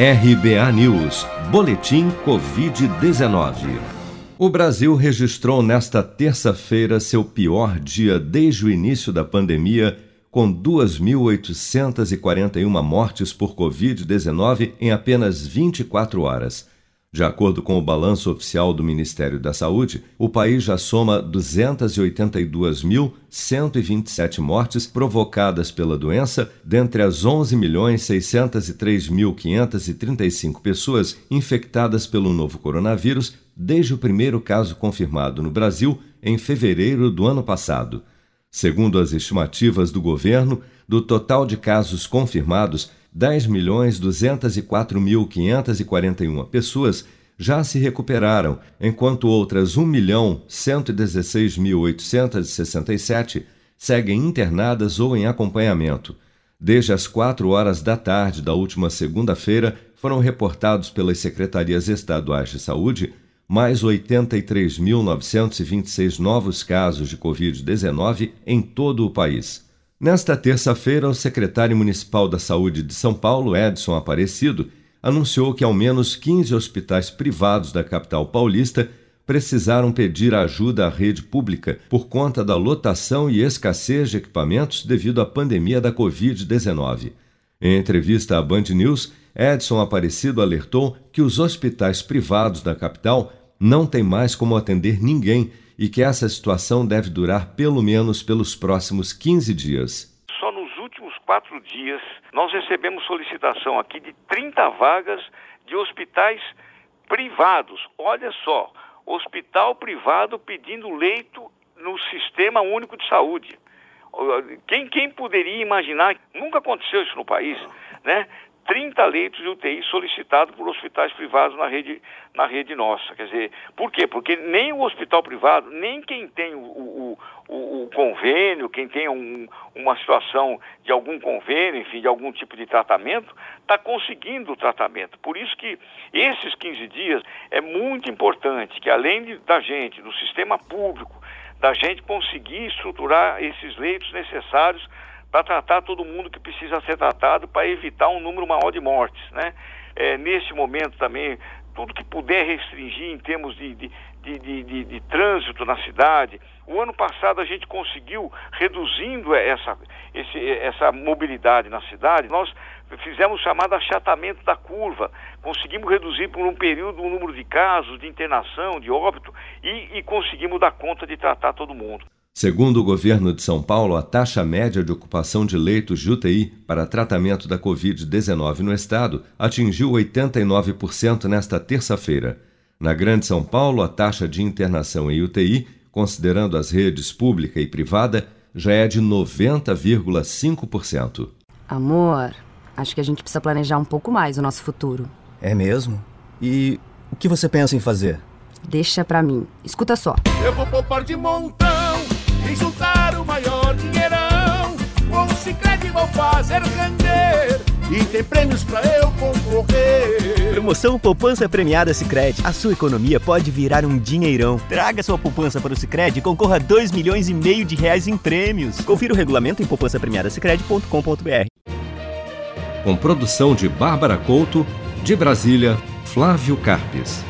RBA News, Boletim Covid-19. O Brasil registrou nesta terça-feira seu pior dia desde o início da pandemia, com 2.841 mortes por Covid-19 em apenas 24 horas. De acordo com o balanço oficial do Ministério da Saúde, o país já soma 282.127 mortes provocadas pela doença, dentre as 11.603.535 pessoas infectadas pelo novo coronavírus desde o primeiro caso confirmado no Brasil em fevereiro do ano passado. Segundo as estimativas do governo, do total de casos confirmados, 10.204.541 pessoas já se recuperaram, enquanto outras 1.116.867 seguem internadas ou em acompanhamento. Desde as 4 horas da tarde da última segunda-feira, foram reportados pelas secretarias estaduais de saúde mais 83.926 novos casos de Covid-19 em todo o país. Nesta terça-feira, o secretário municipal da Saúde de São Paulo, Edson Aparecido, anunciou que ao menos 15 hospitais privados da capital paulista precisaram pedir ajuda à rede pública por conta da lotação e escassez de equipamentos devido à pandemia da Covid-19. Em entrevista à Band News, Edson Aparecido alertou que os hospitais privados da capital não têm mais como atender ninguém e que essa situação deve durar pelo menos pelos próximos 15 dias. Só nos últimos quatro dias nós recebemos solicitação aqui de 30 vagas de hospitais privados. Olha só, hospital privado pedindo leito no Sistema Único de Saúde. Quem, quem poderia imaginar? Nunca aconteceu isso no país, né? 30 leitos de UTI solicitados por hospitais privados na rede, na rede nossa. Quer dizer, por quê? Porque nem o hospital privado, nem quem tem o, o, o, o convênio, quem tem um, uma situação de algum convênio, enfim, de algum tipo de tratamento, está conseguindo o tratamento. Por isso que esses 15 dias é muito importante que, além de, da gente, do sistema público, da gente conseguir estruturar esses leitos necessários para tratar todo mundo que precisa ser tratado para evitar um número maior de mortes, né? É, nesse momento também, tudo que puder restringir em termos de, de, de, de, de trânsito na cidade. O ano passado a gente conseguiu, reduzindo essa, esse, essa mobilidade na cidade, nós fizemos o chamado achatamento da curva, conseguimos reduzir por um período o número de casos, de internação, de óbito e, e conseguimos dar conta de tratar todo mundo. Segundo o governo de São Paulo, a taxa média de ocupação de leitos de UTI para tratamento da Covid-19 no estado atingiu 89% nesta terça-feira. Na Grande São Paulo, a taxa de internação em UTI, considerando as redes pública e privada, já é de 90,5%. Amor, acho que a gente precisa planejar um pouco mais o nosso futuro. É mesmo? E o que você pensa em fazer? Deixa pra mim. Escuta só. Eu vou poupar de montão e juntar o maior dinheirão. Com o Cicred vou fazer render e tem prêmios pra eu concorrer. Promoção Poupança Premiada Sicredi. A sua economia pode virar um dinheirão. Traga sua poupança para o Sicredi e concorra a 2 milhões e meio de reais em prêmios. Confira o regulamento em poupancapremiadasicredi.com.br. Com produção de Bárbara Couto, de Brasília, Flávio Carpes.